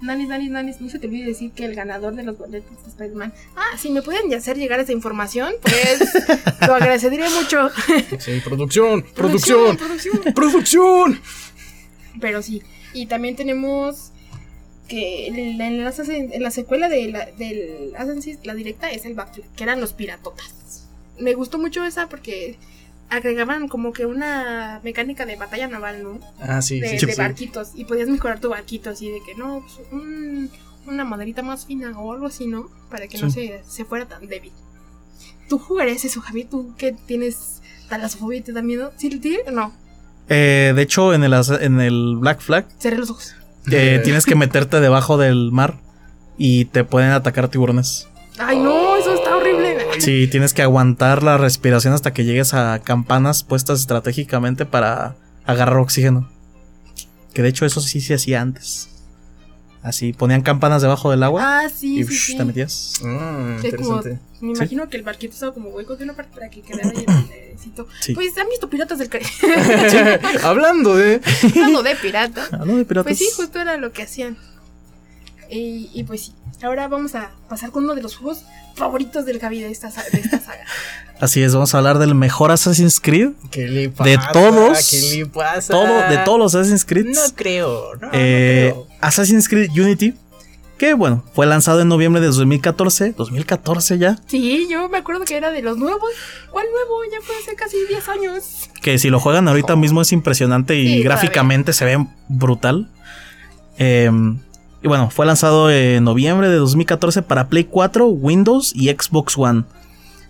Nanis, Nanis, Nanis, no se te olvide decir que el ganador de los boletos es Spider-Man. Ah, si me pueden hacer llegar esa información, pues lo agradecería mucho. Sí, producción, producción, producción. producción. Pero sí, y también tenemos que la, en la secuela de la, del Assassin's la directa es el Backflip, que eran los piratotas. Me gustó mucho esa porque agregaban como que una mecánica de batalla naval, ¿no? Ah, sí, de, sí, de sí. barquitos y podías mejorar tu barquito así de que no, pues, un- una maderita más fina o algo así, ¿no? Para que no se, se fuera tan débil. ¿Tú jugarías eso, Javi? ¿Tú que tienes talasofobia y te da miedo? ¿Sí? No, Eh, de hecho, en el, asa- en el Black Flag cerré los ojos. eh, tienes que meterte debajo del mar y te pueden atacar tiburones. Ay, no, Sí, tienes que aguantar la respiración hasta que llegues a campanas puestas estratégicamente para agarrar oxígeno. Que de hecho eso sí se hacía antes. Así, ponían campanas debajo del agua Ah, sí, y sí, psh, sí. te metías. Ah, como-. Me Sí. imagino que el barquito estaba como hueco de una parte para que quedara ahí el. Sí. Pues han visto Piratas del Caribe. Hablando de. Hablando de pirata. Ah, no, de piratas. Pues sí, justo era lo que hacían. Y, y pues sí, ahora vamos a pasar con uno de los juegos favoritos del Javi de esta, de esta saga. Así es, vamos a hablar del mejor Assassin's Creed. ¿Qué le pasa? De todos. ¿Qué le pasa? Todo, de todos los Assassin's Creed. No creo, no, no Eh, creo. Assassin's Creed Unity. Que bueno, fue lanzado en noviembre de 2014. 2014 ya. Sí, yo me acuerdo que era de los nuevos. ¿Cuál nuevo? Ya fue hace casi 10 años. Que si lo juegan ahorita mismo es impresionante y Sí, gráficamente se ve brutal. Eh, y bueno, fue lanzado en noviembre de 2014 para Play 4, Windows y Xbox One.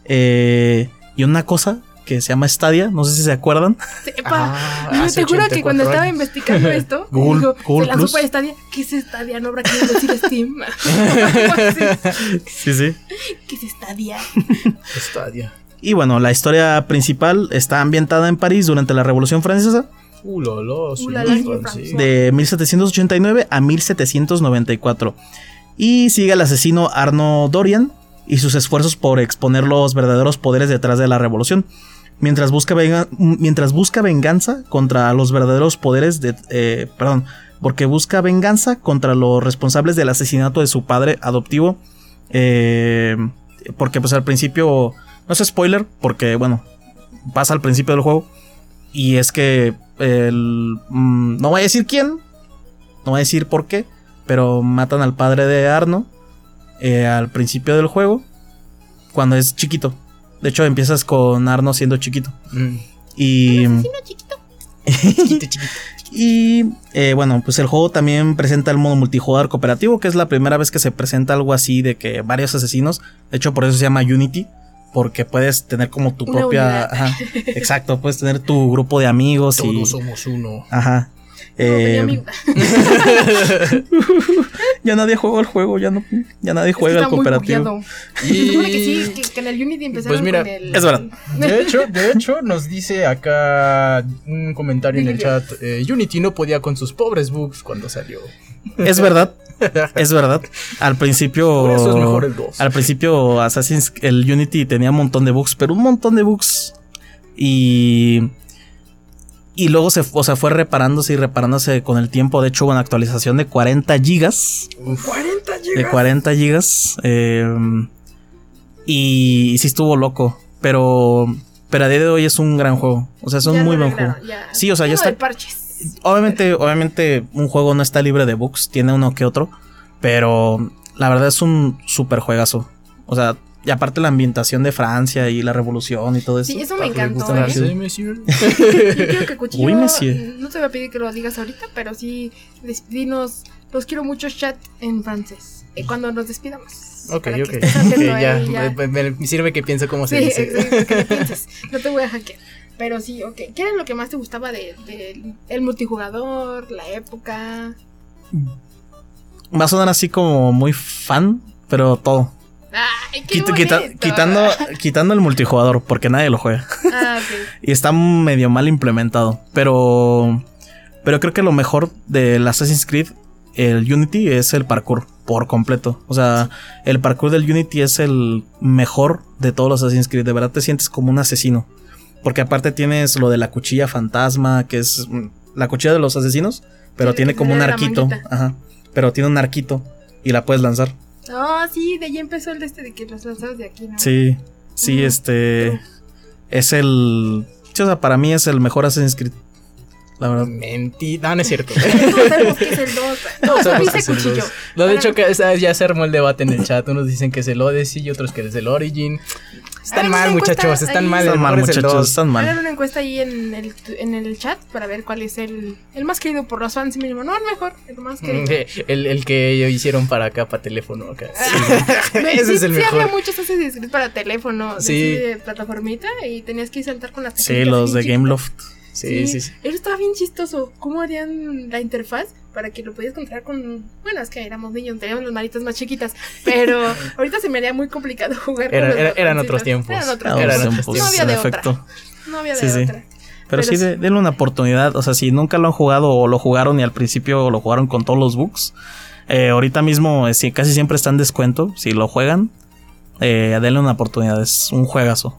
Eh, y una cosa que se llama Stadia, no sé si se acuerdan. Sepa. Ah, Yo te juro que 84 cuando estaba investigando esto, Google- digo, Google se lanzó Plus. para Stadia. ¿Qué es Stadia? No habrá que decir Steam. Sí, sí. ¿Qué es Stadia? Estadia. Y bueno, la historia principal está ambientada en París durante la Revolución Francesa Uh, de 1789 a 1794 y sigue al asesino Arno Dorian y sus esfuerzos por exponer los verdaderos poderes detrás de la revolución. Mientras busca, venga- mientras busca venganza contra los verdaderos poderes de... eh, perdón, porque busca venganza contra los responsables del asesinato de su padre adoptivo. eh, porque pues al principio... No es spoiler, porque bueno, pasa al principio del juego. Y es que el... mm, no voy a decir quién. No voy a decir por qué. Pero matan al padre de Arno. eh, al principio del juego. Cuando es chiquito. De hecho, empiezas con Arno siendo chiquito. Mm. Y... Asesino chiquito. Chiquito, chiquito. Y eh, bueno, pues el juego también presenta el modo multijugador cooperativo, que es la primera vez que se presenta algo así de que varios asesinos, de hecho por eso se llama Unity, porque puedes tener como tu Una propia... Ajá, exacto, puedes tener tu grupo de amigos y... Todos somos uno. Ajá. Eh, ya nadie juega el juego, ya no, ya nadie juega Está muy cooperativo. Y- Se supone que sí, que, que en el Unity empezaron Pues mira, con el... es verdad. De hecho, de hecho, nos dice acá un comentario en el chat. eh, Unity no podía con sus pobres bugs cuando salió. Es verdad, es verdad. Al principio. Por eso es mejor el 2. Al principio, Assassin's el Unity tenía un montón de bugs, pero un montón de bugs. Y. Y luego se, o sea, fue reparándose y reparándose con el tiempo. De hecho, hubo una actualización de 40 gigas. 40 De 40 gigas. eh, y, y sí estuvo loco. Pero. Pero a día de hoy es un gran juego. O sea, es un Ya muy buen juego. ya. Sí, o sea, ya está- parches. Obviamente, obviamente, un juego no está libre de bugs, tiene uno que otro, pero la verdad es un super juegazo. O sea, y aparte la ambientación de Francia y la revolución y todo eso. Sí, eso me Ah, ¿le encantó, ¿eh? Yo de monsieur? quiero que Cuchillo... Uy, monsieur. No te voy a pedir que lo digas ahorita, pero sí, dinos... Los quiero mucho chat en francés. eh, cuando nos despidamos. Ok, Para que ok. atento Ok, ya, ahí, ya. Me, me- sirve que piense cómo se Sí, dice. exacto, que pienses. No te voy a hackear. Pero sí, ok. ¿Qué era lo que más te gustaba del de, el multijugador, la época? Va a sonar así como muy fan, pero todo. ¡Ay, qué quita- quitando, quitando el multijugador, porque nadie lo juega. Ah. Y está medio mal implementado. Pero. Pero creo que lo mejor del Assassin's Creed, el Unity, es el parkour por completo. O sea, el parkour del Unity es el mejor de todos los Assassin's Creed. De verdad te sientes como un asesino. Porque aparte tienes lo de la cuchilla fantasma, que es mm, la cuchilla de los asesinos, pero Sí, tiene como un arquito. Ajá. Pero tiene un arquito y la puedes lanzar. Ah, sí, de ahí empezó el de este de que los lanzabas de aquí, ¿no? Sí, sí, este. Es el. o sea, para mí es el mejor Assassin's Creed. La verdad. Mentira, no, no es cierto. Sabemos que es el 2. Todos Sabemos dice que es el cuchillo. dos. No, de hecho, que ya se armó el debate en el chat. Unos dicen que es el Odyssey y otros que es el Origin. Están Hagan mal, muchachos. Están mal. Están mal, muchachos, están Hagan mal. una encuesta ahí en el, en el chat para ver cuál es el, el más querido por los fans mínimo. No el mejor, el más querido. Mm, El, el que hicieron para acá, para teléfono. Acá. Ve, Ese sí, es el sí había mejor. muchos Assassin's Creed para teléfono, Sí. sí. de plataformita, y tenías que saltar con las Sí, los de Gameloft. Sí, sí, sí. Eso estaba bien chistoso. ¿Cómo harían la interfaz para que lo pudieras controlar con. Bueno, es que éramos niños, teníamos las manitas más chiquitas. Pero ahorita se me haría muy complicado jugar Era- con los era- eran otros tiempos. Eran otros Ah, Eran tiempos. otros No tiempos, había en de efecto. otra. No había de Sí, sí. otra. Pero, Pero sí, sí. de- denle una oportunidad. O sea, si nunca lo han jugado o lo jugaron y al principio lo jugaron con todos los bugs, eh, ahorita mismo eh, sí, casi siempre está en descuento. Si lo juegan, eh, denle una oportunidad. Es un juegazo.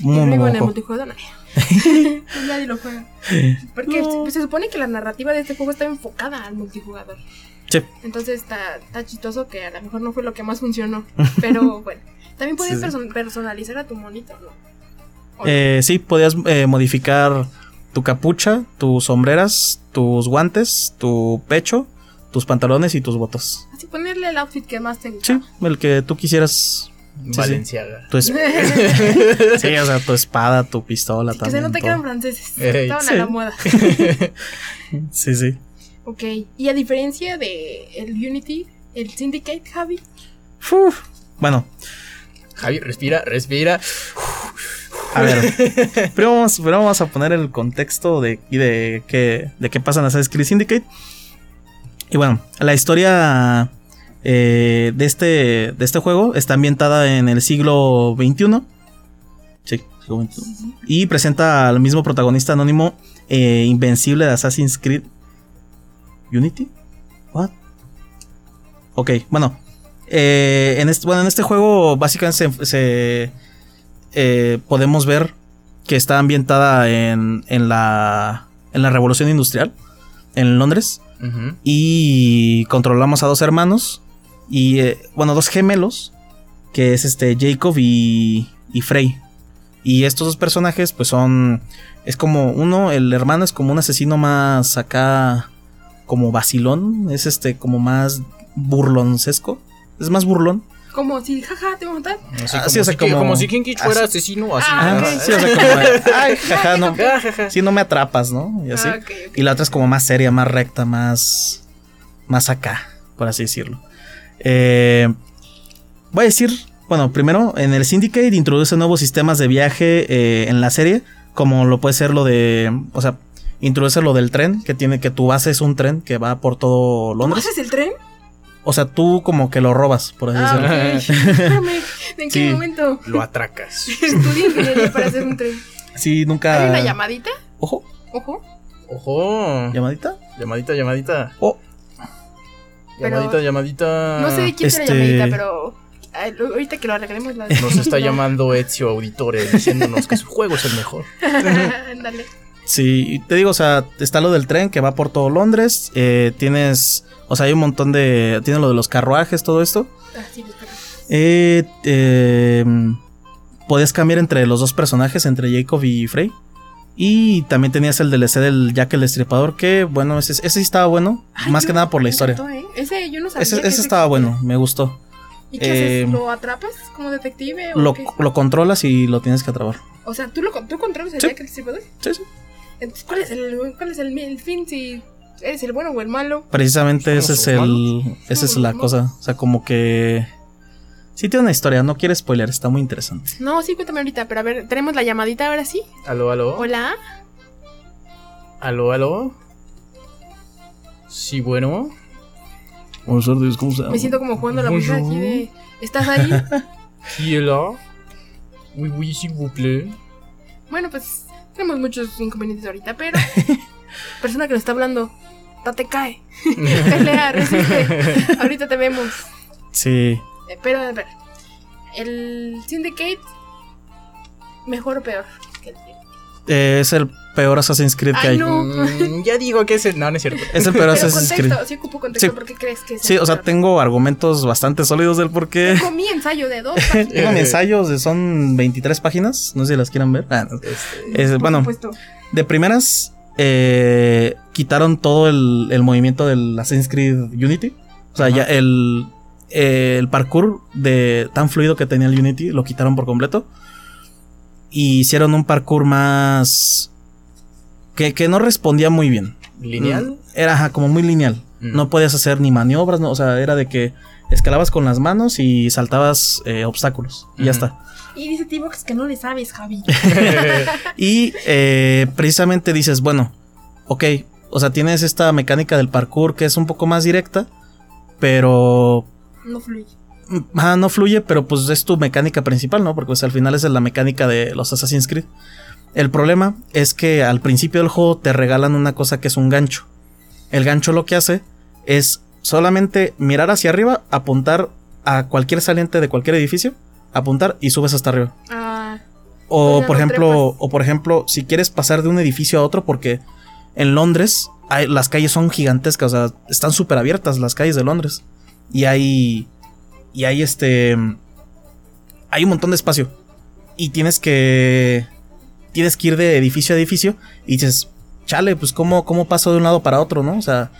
Muy, muy luego nadie. lo juega. Porque No. se, supone que la narrativa de este juego está enfocada al multijugador. Sí. Entonces está, está chistoso que a lo mejor no fue lo que más funcionó. Pero bueno. También puedes Sí, sí. perso- personalizar a tu monito, ¿no? ¿O no? Eh, sí, podías eh, modificar tu capucha, tus sombreras, tus guantes, tu pecho, tus pantalones y tus botas. Así ponerle el outfit que más te gusta. Sí, el que tú quisieras. Sí. Valenciaga. Sí, o sea, tu espada, tu pistola que se también. que todo. eran franceses. Ey, Estaban sí. a la moda. Sí, sí. Ok. Y a diferencia de el Unity, el Syndicate, Javi. Uf. Bueno, Javi, respira, respira. A ver, primero vamos, primero vamos a poner el contexto de, y de, qué, de qué pasa en Assassin's Creed Syndicate. Y bueno, la historia eh, de, este, de este juego está ambientada en el siglo XXI. Sí, siglo XXI. Y presenta al mismo protagonista anónimo eh, invencible de Assassin's Creed Unity. What? Ok, bueno. eh, en este, bueno, en este juego básicamente se, se, eh, podemos ver que está ambientada en, en, la, en la Revolución Industrial, en Londres. Y controlamos a dos hermanos. Y eh, bueno, dos gemelos. Que es este Jacob y, y Frey. Y estos dos personajes, pues son. Es como uno, el hermano es como un asesino más acá. Como vacilón. Es este, como más burloncesco. Es más burlón. Como si, jaja, te voy a matar. Así Ah, como, sí, o sea, si, que- como- como si Kinkich fuera así- asesino, así. Ah, Ah, sí, o sea, como. Ay, jaja, no. Sí, no me atrapas, ¿no? Y así. Ah. Y la otra es como más seria, más recta, más. Más acá, por así decirlo. Eh, voy a decir. Bueno, primero, en el Syndicate introduce nuevos sistemas de viaje eh, en la serie. Como lo puede ser lo de. O sea, introduce lo del tren. Que tiene que tu base es un tren que va por todo ¿Tú Londres. haces el tren? O sea, tú como que lo robas, por así Ah, decirlo. ok. Espérame, ¿en qué Sí. momento? Lo atracas. Estudié ingeniería para hacer un tren. Sí, nunca. ¿Hay una llamadita? Ojo, Ojo. Ojo. llamadita. Llamadita, llamadita. Oh, Pero- Llamadita, llamadita. No sé de quién será este- llamadita, pero ahorita que lo arreglemos la Nos está llamando Ezio Auditore diciéndonos que su juego es el mejor. Ándale. Sí, te digo, o sea, está lo del tren que va por todo Londres. eh, tienes, o sea, hay un montón de. Tiene lo de los carruajes, todo esto. Ah, sí, pues, pero- Eh, eh, podías cambiar entre los dos personajes, entre Jacob y Frey. Y también tenías el DLC del Jack el Destripador, que bueno, ese, ese sí estaba bueno, Ay, más que nada por la historia. encantó, ¿eh? Ese yo no sabía. Ese, ese estaba existía. bueno, me gustó. ¿Y qué haces? Eh, ¿Lo atrapas como detective o Lo, qué? lo controlas y lo tienes que atrabar. O sea, ¿tú, lo, ¿tú controlas el Sí. Jack el Destripador? Sí, sí. Entonces, ¿cuál es el, cuál es el, el fin? Si eres el bueno o el malo. Precisamente ese es ¿Somos el. Esa es la cosa. O sea, como que. Sí tiene una historia, no quiere spoiler, está muy interesante. No, sí, cuéntame ahorita, pero a ver, tenemos la llamadita ahora sí. Aló, aló. Hola. Aló, aló. Sí, bueno. Buenas tardes, ¿cómo se Me siento como jugando la música aquí de. ¿Estás ahí? Qui? Oui, oui, s'il vous plaît. bueno, pues tenemos muchos inconvenientes ahorita, pero. persona que nos está hablando, date cae. Pelea, resiste. ahorita te vemos. Sí. Eh, Pero, a ver. El Syndicate. ¿Mejor o peor? que el? Eh, es el peor Assassin's Creed que Ay, hay. no. Mm, ya digo que es el. No, no es cierto. Es el peor Pero Assassin's Creed. contexto, sí ocupo contexto, Sí. ¿por qué crees que es Sí, el o sea, tengo argumentos bastante sólidos del por qué. Tengo mi ensayo de dos páginas. Tengo mi ensayo, de- son 23 páginas. No sé si las quieran ver. Ah, no. Este, Es- bueno, supuesto. de primeras, eh, quitaron todo el, el movimiento del Assassin's Creed Unity. O sea, Ajá. ya el, eh, el parkour de tan fluido que tenía el Unity lo quitaron por completo. Y hicieron un parkour más. que, que no respondía muy bien. ¿Lineal? Mm, Era ajá, como muy lineal. Mm. No podías hacer ni maniobras, no, o sea, era de que escalabas con las manos y saltabas eh, obstáculos. Y ya Ujú. está. Y dice T-Box que no le sabes, Javi. Y eh, precisamente dices, bueno, ok, o sea, tienes esta mecánica del parkour que es un poco más directa, pero No fluye. ajá, no fluye, pero pues es tu mecánica principal, ¿no? Porque pues, al final esa es la mecánica de los Assassin's Creed. El problema es que al principio del juego te regalan una cosa que es un gancho. El gancho lo que hace es solamente mirar hacia arriba, apuntar a cualquier saliente de cualquier edificio, apuntar y subes hasta arriba. Ah, O por no ejemplo, trepas. o por ejemplo, si quieres pasar de un edificio a otro, porque en Londres hay- las calles son gigantescas, o sea, están súper abiertas las calles de Londres. Y hay. Y hay este. Hay un montón de espacio. Y tienes que. Tienes que ir de edificio a edificio. Y dices, chale, pues cómo, cómo paso de un lado para otro, ¿no? O sea,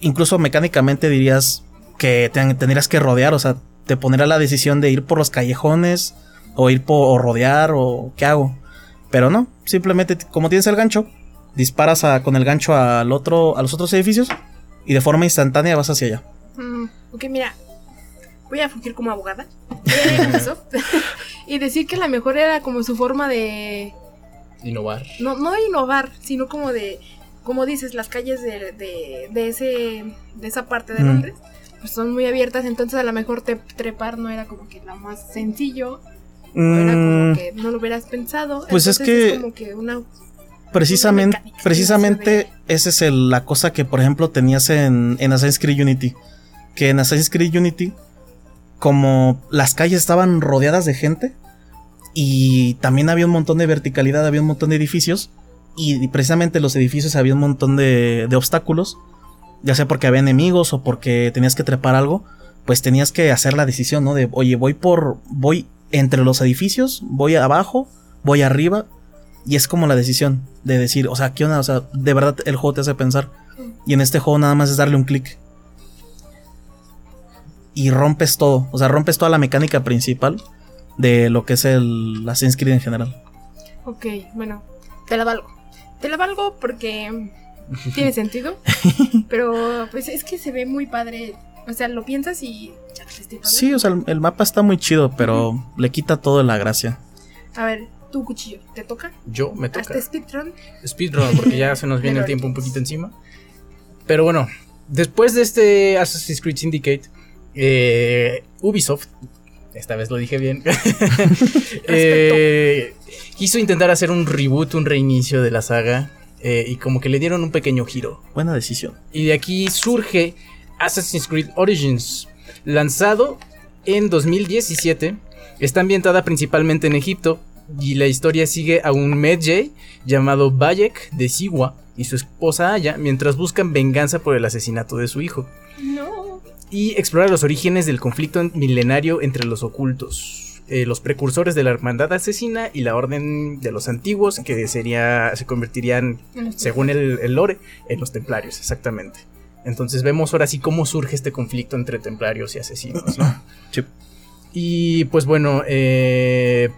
incluso mecánicamente dirías que te- tendrías que rodear, o sea, te pondrá la decisión de ir por los callejones o ir por o rodear o qué hago. Pero no, simplemente como tienes el gancho, disparas con el gancho al otro a los otros edificios y de forma instantánea vas hacia allá. Mm, ok, mira. voy a fugir como abogada Ubisoft y decir que la mejor era como su forma de Innovar. no, no de innovar, sino como de, como dices, las calles de, de, de ese, de esa parte de Mm. Londres, pues son muy abiertas, entonces a lo mejor te, trepar no era como que la más sencillo, era como Mm, que no lo hubieras pensado. Pues es que- como que una precisamente, precisamente esa es el- la cosa que, por ejemplo, tenías en, en Assassin's Creed Unity. Que en Assassin's Creed Unity, como las calles estaban rodeadas de gente y también había un montón de verticalidad, había un montón de edificios y, precisamente los edificios había un montón de, de obstáculos, ya sea porque había enemigos o porque tenías que trepar algo, pues tenías que hacer la decisión, ¿no? De, oye, voy por, voy entre los edificios, voy abajo, voy arriba, y es como la decisión de decir, o sea, ¿qué onda? O sea, de verdad el juego te hace pensar. Y en este juego nada más es darle un clic. Y rompes todo. O sea, rompes toda la mecánica principal de lo que es el Assassin's Creed en general. Ok, bueno, te la valgo. Te la valgo porque tiene sentido, pero pues es que se ve muy padre. O sea, lo piensas y ya te estoy padre. Sí, o sea, el, el mapa está muy chido, pero le quita todo la gracia. A ver, tu cuchillo, ¿te toca? Yo me toca. Hazte speedrun. Speedrun, porque ya se nos viene el tiempo un poquito encima. Pero bueno, después de este Assassin's Creed Syndicate, eh, Ubisoft, esta vez lo dije bien, eh, quiso intentar hacer un reboot, un reinicio de la saga, eh, y como que le dieron un pequeño giro. Buena decisión. Y de aquí surge Assassin's Creed Origins, lanzado en 2017. Está ambientada principalmente en Egipto y la historia sigue a un Medjay llamado Bayek de Siwa y su esposa Aya mientras buscan venganza por el asesinato de su hijo No. Y explora los orígenes del conflicto milenario entre los ocultos, eh, los precursores de la hermandad asesina y la orden de los antiguos que sería se convertirían según el, el lore, en los templarios, exactamente. Entonces vemos ahora sí cómo surge este conflicto entre templarios y asesinos, ¿no? Sí. Y pues bueno, eh,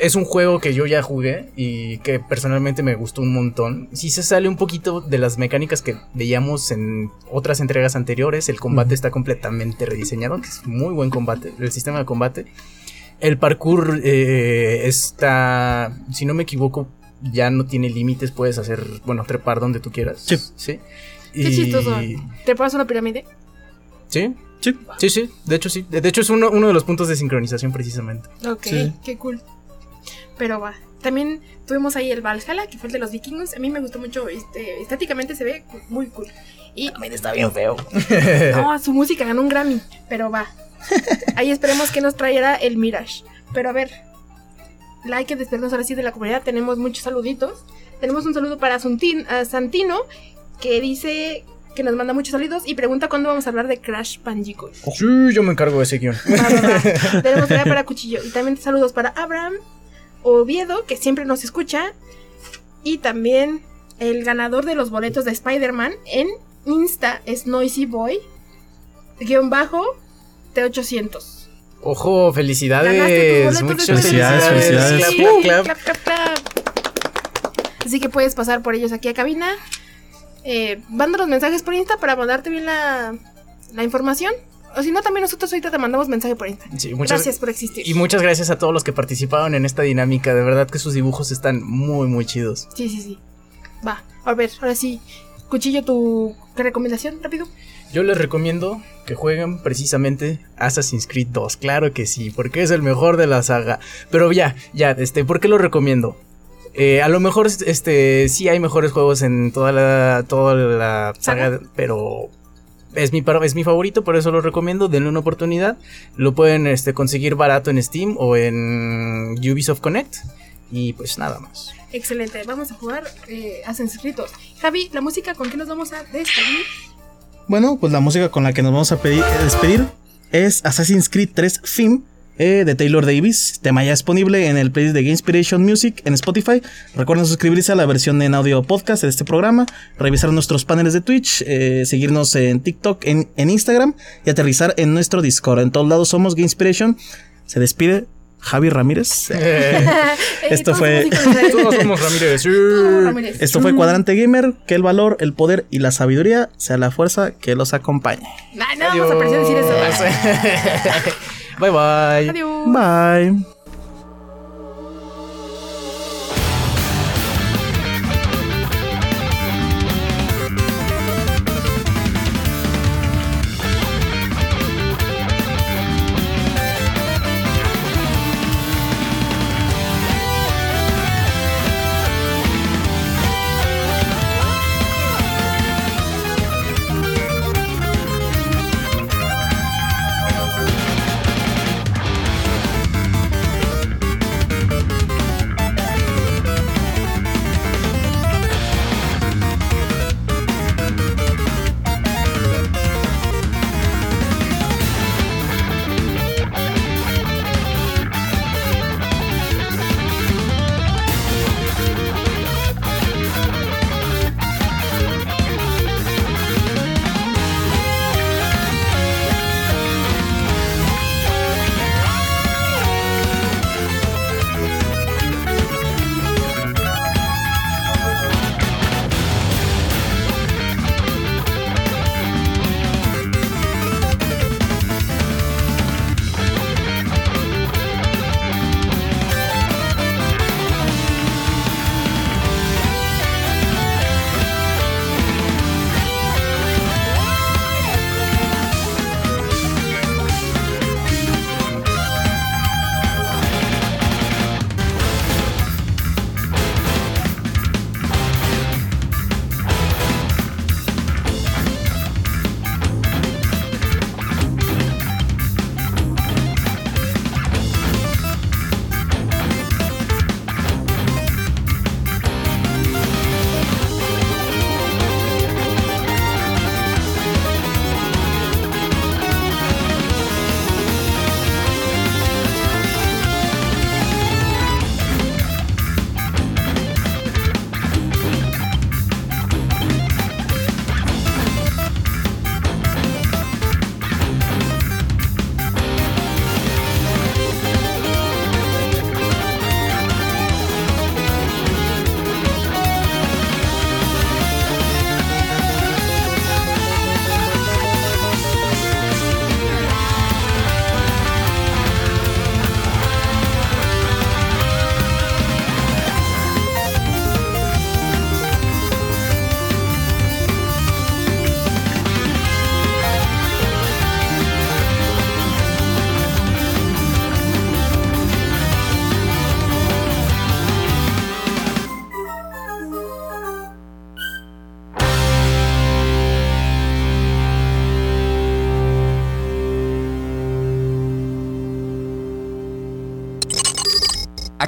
es un juego que yo ya jugué y que personalmente me gustó un montón. Sí se sale un poquito de las mecánicas que veíamos en otras entregas anteriores. El combate Ujú. está completamente rediseñado, que es muy buen combate, el sistema de combate. El parkour eh, está, si no me equivoco, ya no tiene límites, puedes hacer, bueno, trepar donde tú quieras. Sí. Sí. Qué chistoso. ¿Te pasas una pirámide? Sí, Sí. sí, sí, de hecho sí. De de hecho es uno, uno de los puntos de sincronización precisamente. Ok, Sí. qué cool. Pero va. También tuvimos ahí el Valhalla, que fue el de los vikingos. A mí me gustó mucho, este, estáticamente se ve muy cool. Y También está bien feo. no, su música ganó un Grammy, pero va. Ahí esperemos que nos traiera el Mirage. Pero a ver, la hay que despedirnos ahora sí de la comunidad. Tenemos muchos saluditos. Tenemos un saludo para Suntin- a Santino, que dice que nos manda muchos saludos y pregunta cuándo vamos a hablar de Crash Bandicoot. Sí, yo me encargo de ese guion. Tenemos tarea para Cuchillo. Y también saludos para Abraham Oviedo, que siempre nos escucha. Y también el ganador de los boletos de Spider-Man en Insta es Noisy Boy. Guión bajo T800. Ojo, felicidades. Muchas de felicidades, felicidades. felicidades. Clap, Sí, clap, clap, clap, clap. Así que puedes pasar por ellos aquí a cabina. Eh, mándanos mensajes por Insta para mandarte bien la, la información. O si no, también nosotros ahorita te mandamos mensaje por Insta. Sí, muchas, Gracias por existir. Y muchas gracias a todos los que participaron en esta dinámica. De verdad que sus dibujos están muy, muy chidos. Sí, sí, sí. Va, a ver, ahora sí. Cuchillo, tu recomendación, rápido. Yo les recomiendo que jueguen precisamente Assassin's Creed 2. Claro que sí, porque es el mejor de la saga. Pero ya, ya, este, ¿por qué lo recomiendo? Eh, a lo mejor, este, sí hay mejores juegos en toda la, toda la saga, pero es mi, es mi favorito, por eso lo recomiendo. Denle una oportunidad. Lo pueden este, conseguir barato en Steam o en Ubisoft Connect. Y pues nada más. Excelente, vamos a jugar eh, Assassin's Creed 2. Javi, la música, ¿con qué nos vamos a despedir? Bueno, pues la música con la que nos vamos a pedir- despedir es Assassin's Creed 3 Theme eh, de Taylor Davis. Tema ya disponible en el playlist de Game Inspiration Music en Spotify. Recuerden suscribirse a la versión en audio podcast de este programa, revisar nuestros paneles de Twitch, eh, seguirnos en TikTok, en, en Instagram y aterrizar en nuestro Discord. En todos lados somos Game Inspiration. Se despide Javi Ramírez. Eh, Esto fue- somos hijos de- todos somos Ramírez. sí. todos Ramírez. Esto fue Cuadrante Gamer. Que el valor, el poder y la sabiduría sea la fuerza que los acompañe. Nah, no vamos a aprender a decir eso. Adiós. bye bye. Adiós. Bye.